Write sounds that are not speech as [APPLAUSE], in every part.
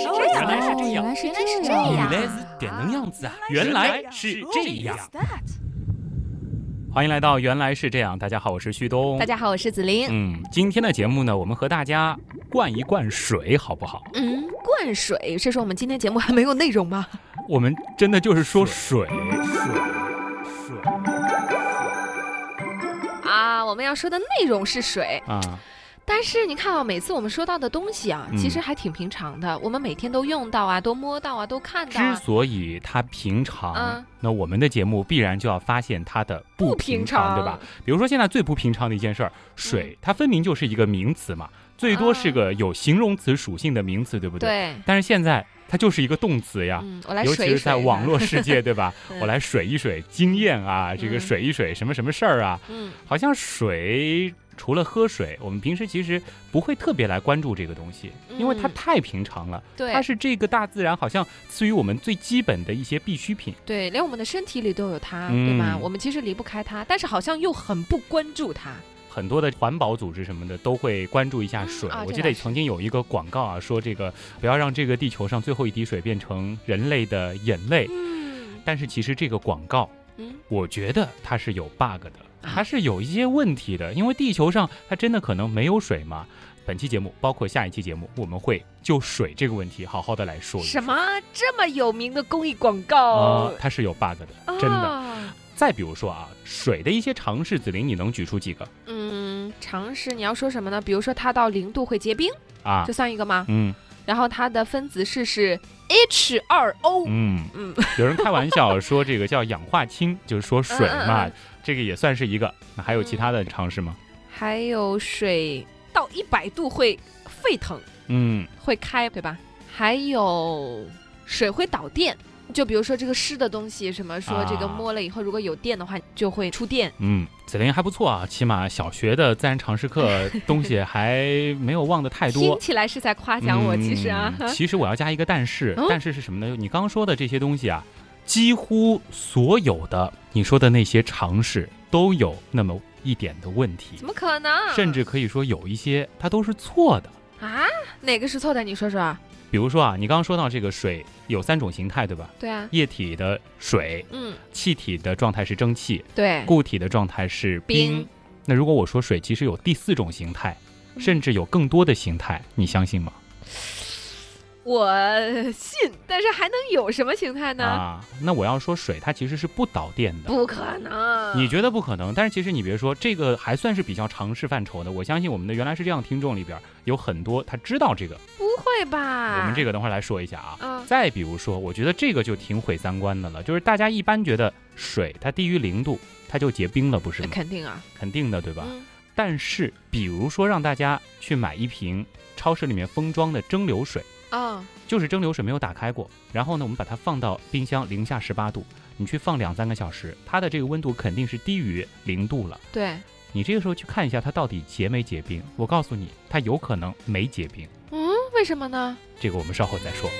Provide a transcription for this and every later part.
是这样，原来是这样原来是这样，原来是点能样子啊！原来是这样。欢迎来到原来是这样，大家好，我是旭东。大家好，我是子琳。嗯，今天的节目呢，我们和大家灌一灌水，好不好？嗯，灌水是说我们今天节目还没有内容吗？我们真的就是说水，水，水啊，我们要说的内容是水，啊！但是你看啊，每次我们说到的东西啊，嗯其实还挺平常的，我们每天都用到啊，都摸到啊，都看到之啊。所以它平常，嗯那我们的节目必然就要发现它的不不平平常，对吧？比如说现在最不平常的一件事儿，水，它分明就是一个名词嘛，最多是个有形容词属性的名词，对不对？对，但是现在它就是一个动词呀。嗯，我来尤其是在网络世界，[LAUGHS] 对吧？嗯我来水一水经验啊，这个嗯水一水什么什么事儿啊，嗯，好像水除了喝水，我们平时其实不会特别来关注这个东西，因为它嗯太平常了。对，它是这个大自然好像赐予我们最基本的一些必需品。对，连我们的身体里都有它，嗯对吧？我们其实离不开它，但是好像又很不关注它。很多的环保组织什么的都会关注一下水。嗯啊我记得曾经有一个广告啊，说这个不要让这个地球上最后一滴水变成人类的眼泪。嗯但是其实这个广告，嗯，我觉得它是有 bug 的，啊它是有一些问题的，因为地球上它真的可能没有水吗？本期节目包括下一期节目，我们会就水这个问题好好的来说一说。什么这么有名的公益广告？啊、它是有 bug 的，真的。啊再比如说啊，水的一些常识，子琳你能举出几个嗯，常识你要说什么呢？比如说它到零度会结冰，啊这？算一个吗？嗯然后它的分子式是 H2O。嗯嗯，有人开玩笑说这个叫氧化氢，[LAUGHS] 就是说水嘛，嗯嗯这个也算是一个。那还有其他的常识吗？还有水到一百度会沸腾，嗯会开，对吧？还有水会导电。就比如说这个湿的东西，什么说这个啊摸了以后，如果有电的话，就会触电。嗯，子琳还不错啊，起码小学的自然常识课 [LAUGHS] 东西还没有忘的太多听。起来是在夸奖我，其实啊，[LAUGHS] 嗯其实我要加一个但是，嗯但是是什么呢？你刚刚说的这些东西啊，几乎所有的你说的那些常识都有那么一点的问题怎，么可能？甚至可以说有一些它都是错的。啊，哪个是错的？你说说。比如说啊，你刚刚说到这个水有三种形态，对吧？对啊，液体的水，嗯，气体的状态是蒸汽，对，固体的状态是冰。冰那如果我说水其实有第四种形态，嗯甚至有更多的形态，你相信吗？我信，但是还能有什么形态呢？啊，那我要说水它其实是不导电的。不可能。你觉得不可能，但是其实你别说，这个还算是比较常识范畴的。我相信我们的原来是这样听众里边有很多他知道这个，不会吧？我们这个等会儿来说一下啊。嗯再比如说，我觉得这个就挺毁三观的了，就是大家一般觉得水它低于零度它就结冰了，不是吗？肯定啊，肯定的，对吧？嗯但是比如说让大家去买一瓶超市里面封装的蒸馏水，啊，就是蒸馏水没有打开过，然后呢，我们把它放到冰箱零下十八度，你去放两三个小时，它的这个温度肯定是低于零度了。对，你这个时候去看一下它到底结没结冰，我告诉你，它有可能没结冰。嗯，为什么呢？这个我们稍后再说。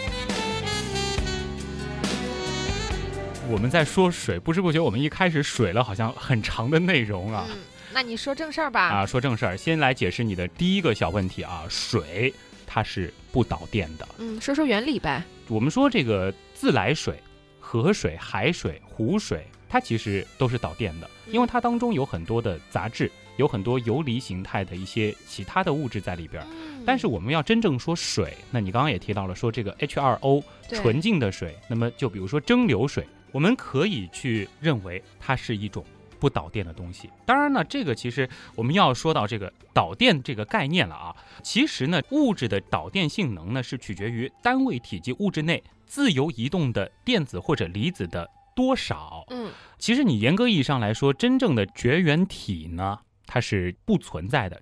我们在说水，不知不觉我们一开始水了，好像很长的内容啊。嗯，那你说正事儿吧。啊，说正事儿，先来解释你的第一个小问题啊，水它是不导电的。嗯，说说原理呗。我们说这个自来水、河水、海水、湖水，它其实都是导电的，因为它当中有很多的杂质，有很多游离形态的一些其他的物质在里边但是我们要真正说水，那你刚刚也提到了，说这个 H2O 纯净的水，那么就比如说蒸馏水，我们可以去认为它是一种不导电的东西。当然呢，这个其实我们要说到这个导电这个概念了啊。其实呢，物质的导电性能呢是取决于单位体积物质内自由移动的电子或者离子的多少。嗯其实你严格意义上来说，真正的绝缘体呢，它是不存在的。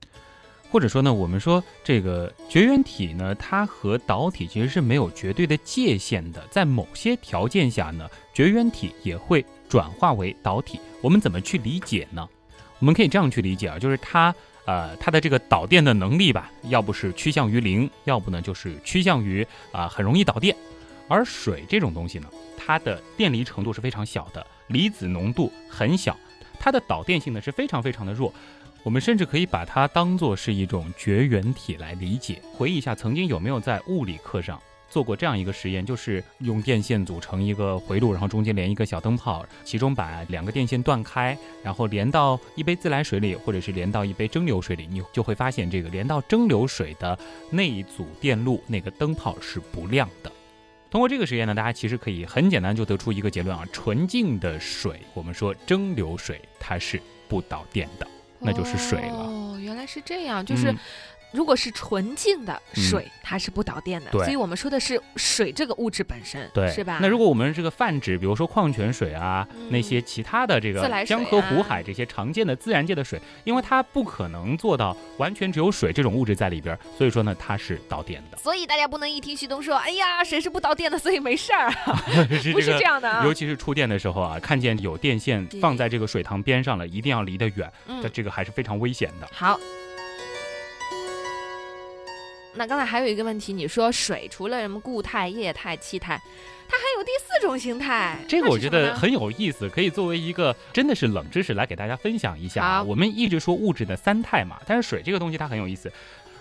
或者说呢，我们说这个绝缘体呢，它和导体其实是没有绝对的界限的。在某些条件下呢，绝缘体也会转化为导体。我们怎么去理解呢？我们可以这样去理解啊，就是它呃它的这个导电的能力吧，要不是趋向于零，要不呢就是趋向于啊、很容易导电。而水这种东西呢，它的电离程度是非常小的，离子浓度很小，它的导电性呢是非常非常的弱。我们甚至可以把它当做是一种绝缘体来理解。回忆一下，曾经有没有在物理课上做过这样一个实验，就是用电线组成一个回路，然后中间连一个小灯泡，其中把两个电线断开，然后连到一杯自来水里，或者是连到一杯蒸馏水里，你就会发现这个连到蒸馏水的那一组电路，那个灯泡是不亮的。通过这个实验呢，大家其实可以很简单就得出一个结论啊：纯净的水，我们说蒸馏水，它是不导电的，那就是水了。哦，原来是这样，就是。嗯如果是纯净的水，它是不导电的，对所以我们说的是水这个物质本身，对，是吧？那如果我们这个泛指，比如说矿泉水啊，嗯那些其他的这个江河湖啊海这些常见的自然界的水，因为它不可能做到完全只有水这种物质在里边，所以说呢，它是导电的。所以大家不能一听旭东说，哎呀，水是不导电的，所以没事儿，[LAUGHS] [LAUGHS] 是不是这样的啊尤。其是触电的时候啊，看见有电线放在这个水塘边上了，一定要离得远，嗯这这个还是非常危险的。好。那刚才还有一个问题，你说水除了什么固态、液态、气态，它还有第四种形态。这个我觉得很有意思，可以作为一个真的是冷知识来给大家分享一下啊。我们一直说物质的三态嘛，但是水这个东西它很有意思。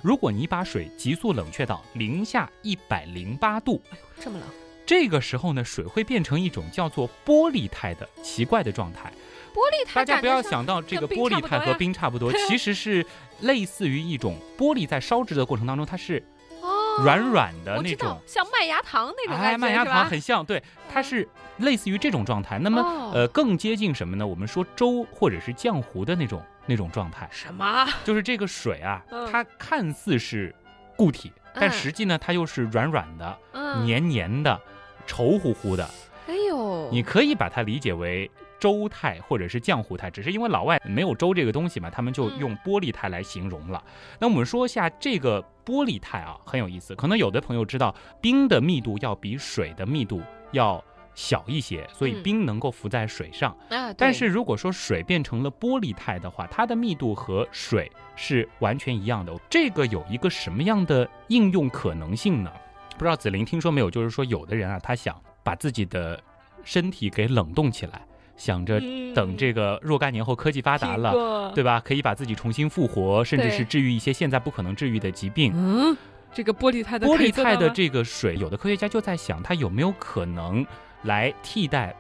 如果你把水急速冷却到零下一百零八度，哎呦这么冷。这个时候呢，水会变成一种叫做玻璃态的奇怪的状态。玻璃态大家不要想到这个玻璃态和冰差不多，[LAUGHS] 其实是类似于一种玻璃在烧制的过程当中，它是哦，软软的那种像麦芽糖那种感觉，哎，麦芽糖很像，对，它嗯是类似于这种状态。那么哦呃，更接近什么呢？我们说粥或者是浆糊的那种那种状态，什么？[LAUGHS] 就是这个水啊嗯，它看似是固体，但嗯实际呢，它又是软软的、嗯，黏黏的、稠乎乎的。哎呦，你可以把它理解为粥态或者是浆糊态，只是因为老外没有粥这个东西嘛，他们就嗯用玻璃态来形容了。那我们说一下这个玻璃态啊，很有意思。可能有的朋友知道，冰的密度要比水的密度要小一些，所以嗯冰能够浮在水上。啊，但是如果说水变成了玻璃态的话，它的密度和水是完全一样的。这个有一个什么样的应用可能性呢？不知道子琳听说没有？就是说有的人啊，他想把自己的身体给冷冻起来，想着等这个若干年后科技发达了，对吧？可以把自己重新复活，甚至是治愈一些现在不可能治愈的疾病。嗯，这个玻璃态的玻璃态的这个水，有的科学家就在想，它有没有可能来替代？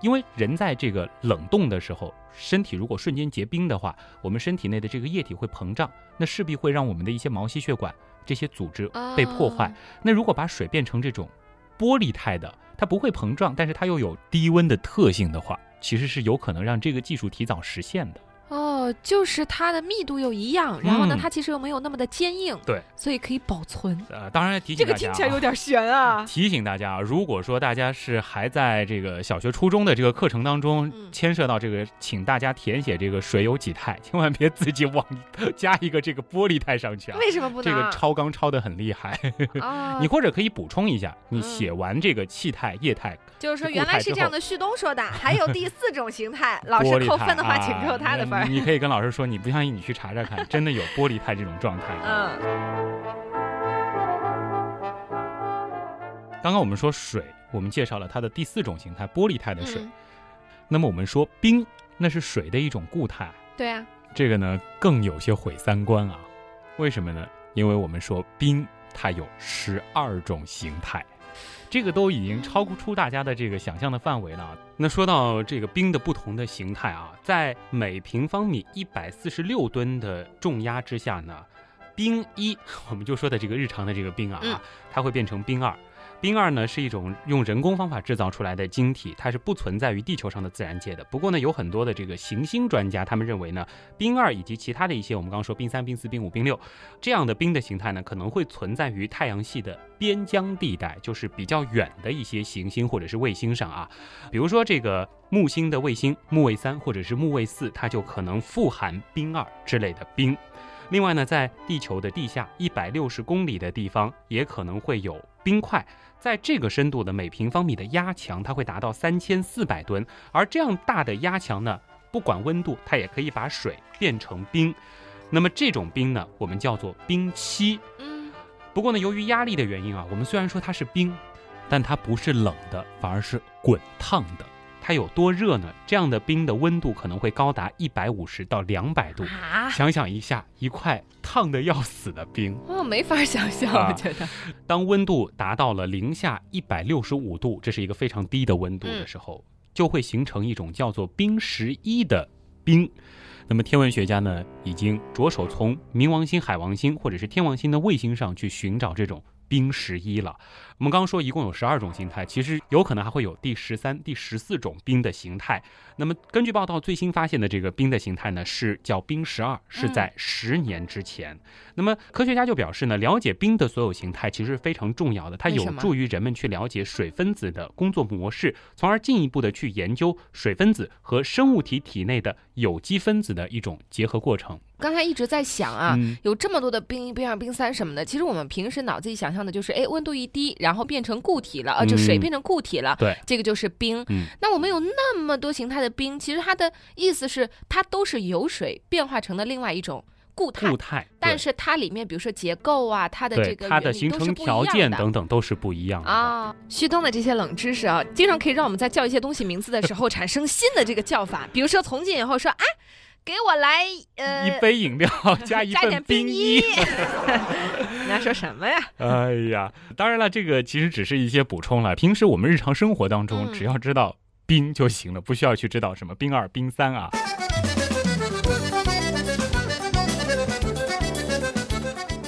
因为人在这个冷冻的时候，身体如果瞬间结冰的话，我们身体内的这个液体会膨胀，那势必会让我们的一些毛细血管这些组织被破坏。啊那如果把水变成这种玻璃态的，它不会膨胀，但是它又有低温的特性的话，其实是有可能让这个技术提早实现的。哦，就是它的密度又一样，然后呢，嗯它其实又没有那么的坚硬，对，所以可以保存。呃，当然提这个醒大家、啊，听起来有点悬啊。[LAUGHS] 提醒大家啊，如果说大家是还在这个小学、初中的这个课程当中嗯牵涉到这个，请大家填写这个水有几态，千万别自己往 [LAUGHS] 加一个这个玻璃态上去啊。为什么不能？这个超纲超的很厉害，啊，[LAUGHS] 你或者可以补充一下，你嗯写完这个气态、液态、就是说原来是这样的旭东说的，还有第四种形态，老师玻璃扣分的话，请啊扣他的分儿。你可以跟老师说，你不相信，你去查查看，真的有玻璃态这种状态。嗯，刚刚我们说水，我们介绍了它的第四种形态——玻璃态的水。嗯那么我们说冰，那是水的一种固态。对啊，这个呢更有些毁三观啊。为什么呢？因为我们说冰它有十二种形态，这个都已经超出大家的这个想象的范围了啊。那说到这个冰的不同的形态啊，在每平方米一百四十六吨的重压之下呢，冰一 [LAUGHS] 我们就说的这个日常的这个冰啊，嗯它会变成冰二。冰二呢是一种用人工方法制造出来的晶体，它是不存在于地球上的自然界的。不过呢，有很多的这个行星专家，他们认为呢，冰二以及其他的一些我们刚刚说冰三、冰四、冰五、冰六这样的冰的形态呢，可能会存在于太阳系的边疆地带，就是比较远的一些行星或者是卫星上啊。比如说这个木星的卫星木卫三或者是木卫四，它就可能富含冰二之类的冰。另外呢，在地球的地下一百六十公里的地方，也可能会有冰块。在这个深度的每平方米的压强，它会达到三千四百吨。而这样大的压强呢，不管温度，它也可以把水变成冰。那么这种冰呢，我们叫做冰期。嗯，不过呢，由于压力的原因啊，我们虽然说它是冰，但它不是冷的，反而是滚烫的。它它有多热呢？这样的冰的温度可能会高达一百五十到两百度。啊，想想一下，一块烫的要死的冰，哦，没法想象，啊我觉得。当温度达到了零下一百六十五度，这是一个非常低的温度的时候，就会形成一种叫做冰十一的冰。那么天文学家呢，已经着手从冥王星、海王星或者是天王星的卫星上去寻找这种冰十一了。我们刚刚说一共有十二种形态，其实有可能还会有第十三、第十四种冰的形态。那么根据报道，最新发现的这个冰的形态呢，是叫冰十二，是在十年之前。那么科学家就表示呢，了解冰的所有形态其实是非常重要的，它有助于人们去了解水分子的工作模式，从而进一步的去研究水分子和生物体体内的有机分子的一种结合过程。刚才一直在想啊，嗯有这么多的冰一、冰二、冰三什么的，其实我们平时脑子里想象的就是，哎，温度一低，然后变成固体了，呃，就水嗯变成固体了，对，这个就是冰。嗯那我们有那么多形态的冰，其实它的意思是，它都是由水变化成的另外一种固态固，态，但是它里面，比如说结构啊，它的这个它的形成条件等等都是不一样的。啊，旭东的这些冷知识啊，经常可以让我们在叫一些东西名字的时候产生新的这个叫法。比如说从今以后说，哎，给我来呃一杯饮料 [LAUGHS] 加一份冰衣。[LAUGHS] 你要说什么呀？哎呀，当然了，这个其实只是一些补充了。平时我们日常生活当中，嗯只要知道冰就行了，不需要去知道什么冰二、冰三啊。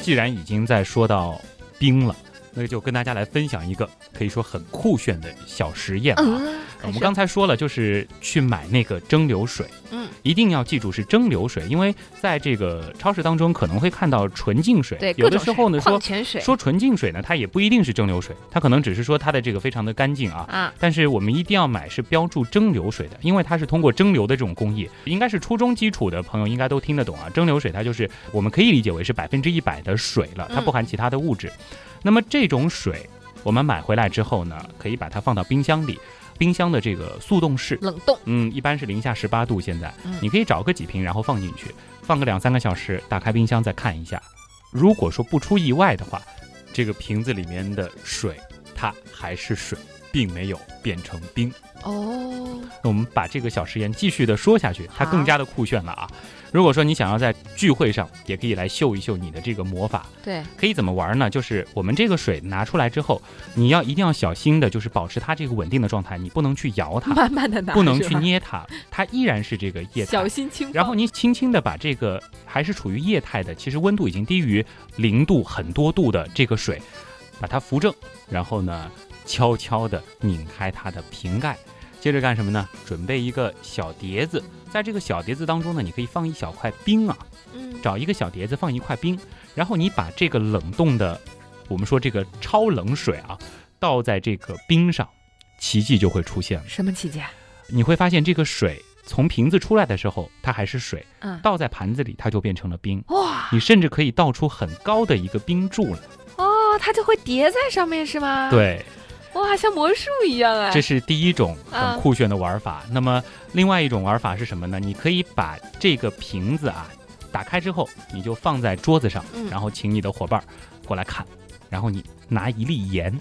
既然已经在说到冰了，那就跟大家来分享一个可以说很酷炫的小实验啊。嗯，我们刚才说了，就是去买那个蒸馏水，嗯，一定要记住是蒸馏水，因为在这个超市当中可能会看到纯净水，对，有的时候呢说说纯净水呢，它也不一定是蒸馏水，它可能只是说它的这个非常的干净啊。啊，但是我们一定要买是标注蒸馏水的，因为它是通过蒸馏的这种工艺，应该是初中基础的朋友应该都听得懂啊。蒸馏水它就是我们可以理解为是百分之一百的水了，它嗯不含其他的物质。那么这种水我们买回来之后呢，可以把它放到冰箱里，冰箱的这个速冻室，冷冻，嗯，一般是零下十八度。现在嗯你可以找个几瓶，然后放进去，放个两三个小时，打开冰箱再看一下。如果说不出意外的话，这个瓶子里面的水它还是水，并没有变成冰。哦，那我们把这个小实验继续的说下去，它更加的酷炫了啊！如果说你想要在聚会上，也可以来秀一秀你的这个魔法。对，可以怎么玩呢？就是我们这个水拿出来之后，你要一定要小心的，就是保持它这个稳定的状态，你不能去摇它，[LAUGHS] 慢慢的拿，不能去，捏它，它依然是这个液态小。心轻。然后你轻轻的把这个还是处于液态的，其实温度已经低于零度很多度的这个水，把它扶正，然后呢，悄悄的拧开它的瓶盖，接着干什么呢？准备一个小碟子，在这个小碟子当中呢，你可以放一小块冰啊，嗯，找一个小碟子放一块冰，然后你把这个冷冻的，我们说这个超冷水啊，倒在这个冰上，奇迹就会出现了。什么奇迹、啊？你会发现这个水从瓶子出来的时候，它还是水。嗯，倒在盘子里，它就变成了冰。哇，你甚至可以倒出很高的一个冰柱了。哦，它就会叠在上面是吗？，对，哇，像魔术一样啊。这是第一种啊很酷炫的玩法。那么，另外一种玩法是什么呢？你可以把这个瓶子啊打开之后，你就放在桌子上，嗯然后请你的伙伴儿过来看，然后你拿一粒盐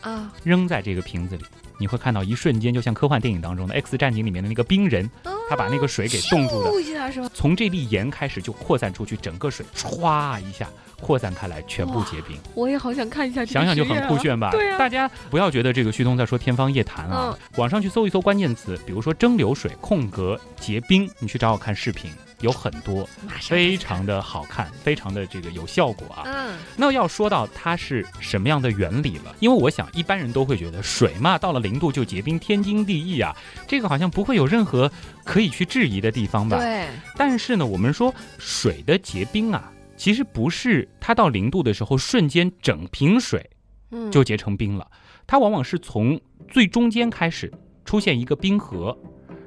啊，扔在这个瓶子里。你会看到一瞬间，就像科幻电影当中的《X 战警》里面的那个冰人，他把那个水给冻住的，咻一下是吧？从这粒盐开始就扩散出去，整个水歘一下扩散开来，全部结冰。我也好想看一下这个想想就很酷炫吧？对啊大家不要觉得这个旭东在说天方夜谭啊，网上去搜一搜关键词，比如说蒸馏水空格结冰，你去找我看视频，有很多非常的好看，非常的这个有效果啊。嗯，那要说到它是什么样的原理了，因为我想一般人都会觉得水嘛，到了零度就结冰，天经地义啊，这个好像不会有任何可以去质疑的地方吧？对，但是呢，我们说水的结冰啊，其实不是它到零度的时候瞬间整瓶水嗯，就结成冰了，它往往是从最中间开始出现一个冰核，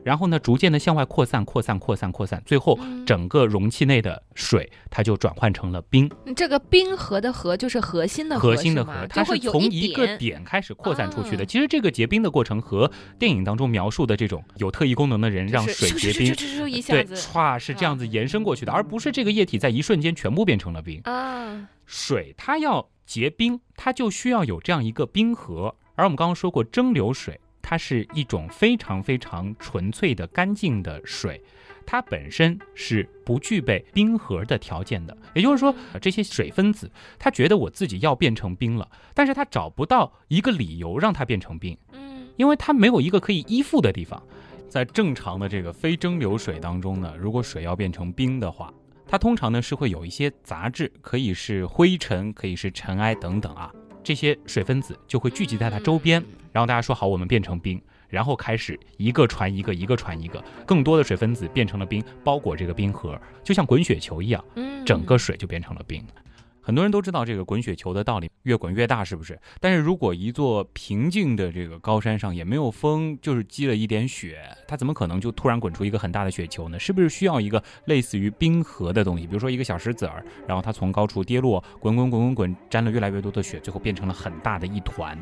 然后呢，逐渐的向外扩散、扩散、扩散、扩散，最后嗯整个容器内的水它就转换成了冰，这个冰核的核就是核心的核心的核，它是从一一个点点开始扩散出去的。啊其实这个结冰的过程和电影当中描述的这种有特异功能的人让水结冰。对，子歘是这样子延伸过去的，而不是这个液体在一瞬间全部变成了冰。啊，水它要结冰，它就需要有这样一个冰核。而我们刚刚说过，蒸馏水它是一种非常非常纯粹的干净的水，它本身是不具备冰核的条件的。也就是说，这些水分子，它觉得我自己要变成冰了，但是它找不到一个理由让它变成冰，嗯，因为它没有一个可以依附的地方。在正常的这个非蒸馏水当中呢，如果水要变成冰的话，它通常呢是会有一些杂质，可以是灰尘，可以是尘埃等等啊，这些水分子就会聚集在它周边，然后大家说好我们变成冰，然后开始一个传一个，一个传一个，更多的水分子变成了冰，包裹这个冰核，就像滚雪球一样，嗯，整个水就变成了冰。很多人都知道这个滚雪球的道理，越滚越大，是不是？但是如果一座平静的这个高山上也没有风，就是积了一点雪，它怎么可能就突然滚出一个很大的雪球呢？是不是需要一个类似于冰河的东西？比如说一个小石子儿，然后它从高处跌落，滚滚滚滚滚，沾了越来越多的雪，最后变成了很大的一团。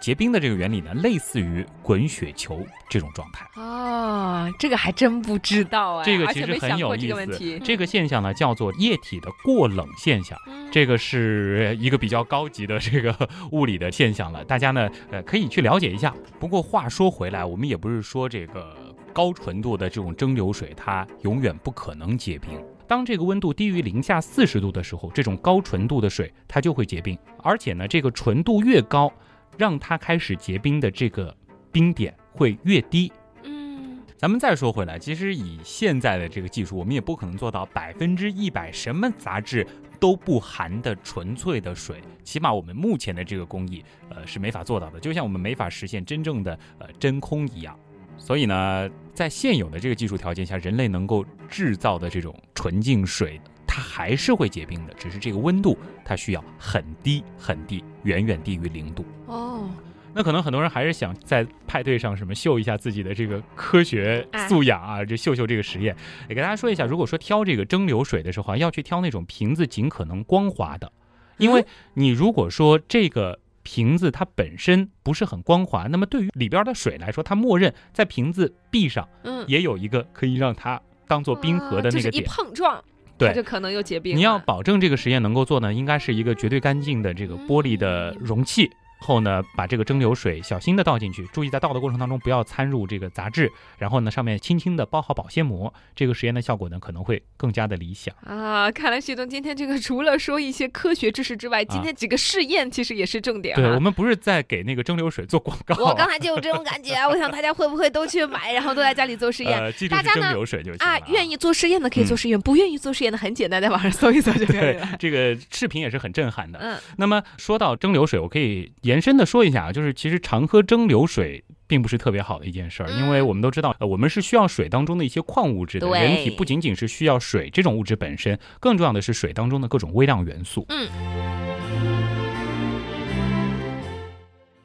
结冰的这个原理呢，类似于滚雪球这种状态。哦，这个还真不知道哎，这个其实很有意思题。。这个现象呢，叫做液体的过冷现象。嗯这个是一个比较高级的这个物理的现象了，大家呢呃可以去了解一下。不过话说回来，我们也不是说这个高纯度的这种蒸馏水它永远不可能结冰。当这个温度低于零下四十度的时候，这种高纯度的水它就会结冰，而且呢这个纯度越高，让它开始结冰的这个冰点会越低。嗯，咱们再说回来，其实以现在的这个技术，我们也不可能做到百分之一百什么杂质都不含的纯粹的水，起码我们目前的这个工艺，呃是没法做到的。就像我们没法实现真正的呃真空一样。所以呢，在现有的这个技术条件下，人类能够制造的这种纯净水，它还是会结冰的，只是这个温度它需要很低很低，远远低于零度。哦，那可能很多人还是想在派对上什么秀一下自己的这个科学哎素养啊，就秀秀这个实验。也给大家说一下，如果说挑这个蒸馏水的时候啊，要去挑那种瓶子尽可能光滑的，因为你如果说这个瓶子它本身不是很光滑，那么对于里边的水来说，它默认在瓶子壁上嗯，也有一个可以让它当做冰河的那个点。碰撞，对它就可能又结冰。你要保证这个实验能够做呢，应该是一个绝对干净的这个玻璃的容器。后呢，把这个蒸馏水小心的倒进去，注意在倒的过程当中不要掺入这个杂质，然后呢，上面轻轻的包好保鲜膜，这个实验的效果呢可能会更加的理想。啊，看来旭东今天这个除了说一些科学知识之外，今天几个试验其实也是重点啊对我。们不是在给那个蒸馏水做广告，我刚才就有这种感觉，我想大家会不会都去买，然后都在家里做实验？[LAUGHS] 呃，记住大家呢蒸馏水就行愿意。做实验的可以做嗯实验，不愿意做实验的很简单，在网上搜一搜就可以了。这个视频也是很震撼的。嗯，那么说到蒸馏水，我可以延伸的说一下啊，就是其实常喝蒸馏水并不是特别好的一件事儿，嗯因为我们都知道，呃，我们是需要水当中的一些矿物质的，人体不仅仅是需要水这种物质本身，更重要的是水当中的各种微量元素。嗯。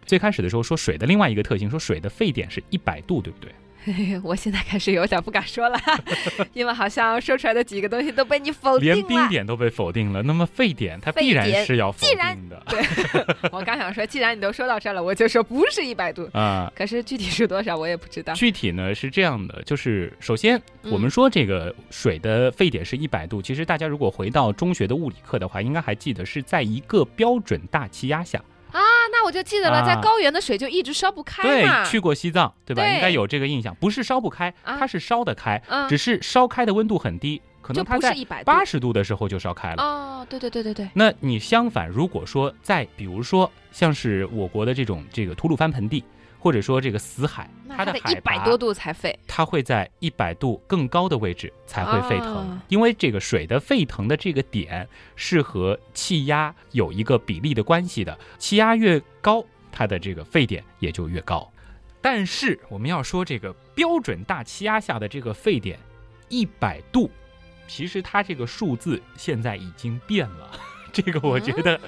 最开始的时候说水的另外一个特性，说水的沸点是一百度，对不对？嘿 [LAUGHS] 嘿我现在开始有点不敢说了，因为好像说出来的几个东西都被你否定了连。冰点都被否定了，那么沸点它必然是要否定的对我刚想说，既然你都说到这儿了，我就说不是一百度，啊。可是具体是多少我也不知道。具体呢是这样的，就是首先嗯我们说这个水的沸点是一百度，其实大家如果回到中学的物理课的话，应该还记得是在一个标准大气压下。啊，那我就记得了，啊在高原的水就一直烧不开对。，去过西藏对吧？对应该有这个印象，不是烧不开，啊它是烧得开，嗯，只是烧开的温度很低，可能它在。八十度的时候就烧开了。哦，对对对对对，那你相反，如果说在比如说像是我国的这种这个吐鲁番盆地，或者说这个死海，它的海拔一百多度才沸。它会在一百度更高的位置才会沸腾，啊因为这个水的沸腾的这个点是和气压有一个比例的关系的，气压越高，它的这个沸点也就越高。但是我们要说这个标准大气压下的这个沸点一百度，其实它这个数字现在已经变了。[LAUGHS] 这个我觉得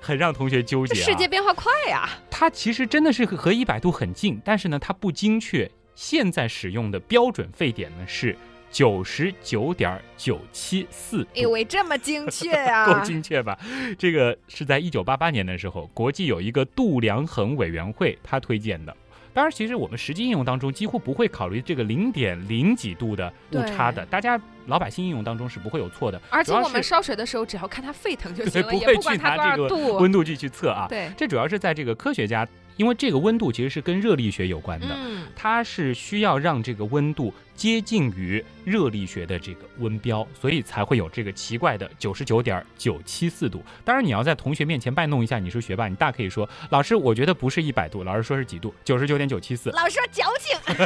很让同学纠结、啊。世界变化快呀！它其实真的是和一百度很近，但是呢，它不精确。现在使用的标准沸点呢是九十九点九七四度，以为这么精确呀、[LAUGHS] 够精确吧？这个是在一九八八年的时候，国际有一个度量衡委员会他推荐的。当然，其实我们实际应用当中几乎不会考虑这个零点零几度的误差的，大家老百姓应用当中是不会有错的。而且我们烧水的时候，只要看它沸腾就行了，对不会也不管去拿它这个。温度计去测啊。[LAUGHS] 对，这主要是在这个科学家因为这个温度其实是跟热力学有关的，嗯，它是需要让这个温度接近于热力学的这个温标，所以才会有这个奇怪的九十九点九七四度。当然，你要在同学面前摆弄一下你是学霸，你大可以说老师，我觉得不是一百度，老师说是几度，九十九点九七四。老师说矫情。[LAUGHS]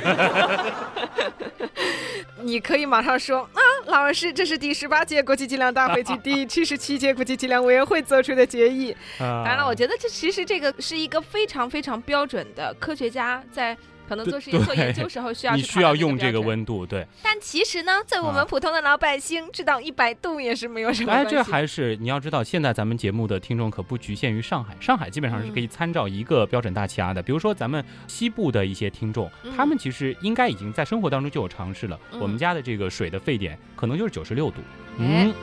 你可以马上说啊，老师，这是第十八届国际计量大会及第七十七届国际计量委员会做出的决议。当当然了，我觉得这其实这个是一个非常非常标准的科学家在可能做实验做研究时候需 [LAUGHS] 要你需要用这个。温度，对。但其实呢，在我们啊普通的老百姓，知道一百度也是没有什么哎，这还是你要知道，现在咱们节目的听众可不局限于上海，上海基本上是可以参照一个标准大气压的。比如说咱们西部的一些听众，嗯他们其实应该已经在生活当中就有尝试了。嗯我们家的这个水的沸点可能就是九十六度。哎嗯。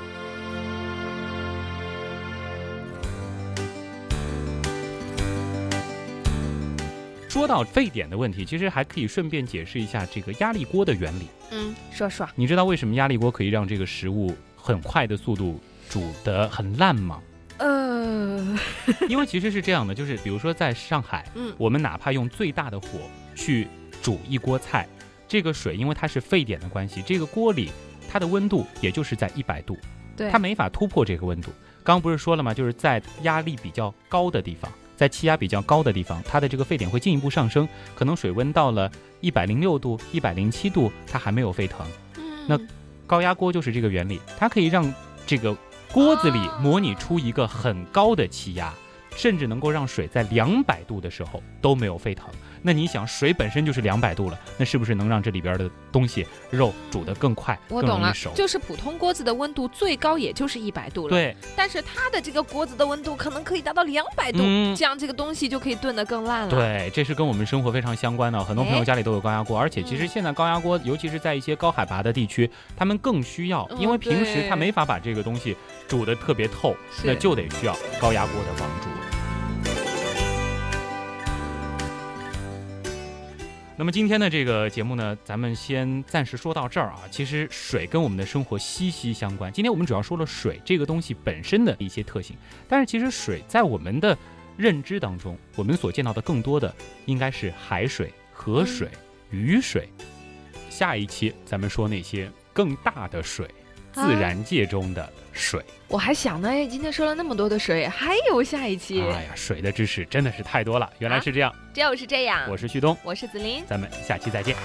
说到沸点的问题，其实还可以顺便解释一下这个压力锅的原理。嗯，说说。你知道为什么压力锅可以让这个食物很快的速度煮得很烂吗？呃，因为其实是这样的，就是比如说在上海，嗯我们哪怕用最大的火去煮一锅菜，这个水因为它是沸点的关系，这个锅里它的温度也就是在一百度，对，它没法突破这个温度。刚刚不是说了吗？就是在压力比较高的地方，在气压比较高的地方，它的这个沸点会进一步上升，可能水温到了一百零六度、一百零七度，它还没有沸腾。嗯那高压锅就是这个原理，它可以让这个锅子里哦模拟出一个很高的气压，甚至能够让水在两百度的时候都没有沸腾。那你想，水本身就是两百度了，那是不是能让这里边的东西肉煮得更快、我懂了？就是普通锅子的温度最高也就是一百度了，。对，但是它的这个锅子的温度可能可以达到两百度，嗯这样这个东西就可以炖得更烂了。，对，这是跟我们生活非常相关的。很多朋友哎家里都有高压锅，而且其实嗯现在高压锅，尤其是在一些高海拔的地区，他们更需要，嗯因为平时他没法把这个东西煮得特别透，是那就得需要高压锅的帮助。那么今天的这个节目呢，咱们先暂时说到这儿啊。其实水跟我们的生活息息相关。今天我们主要说了水这个东西本身的一些特性，但是其实水在我们的认知当中，我们所见到的更多的应该是海水、河水、雨水。下一期咱们说那些更大的水，自啊然界中的水。我还想呢，哎今天说了那么多的水，还有下一期。哎呀，水的知识真的是太多了，原来是这样。就是这样。我是旭东，我是子林。咱们下期再见。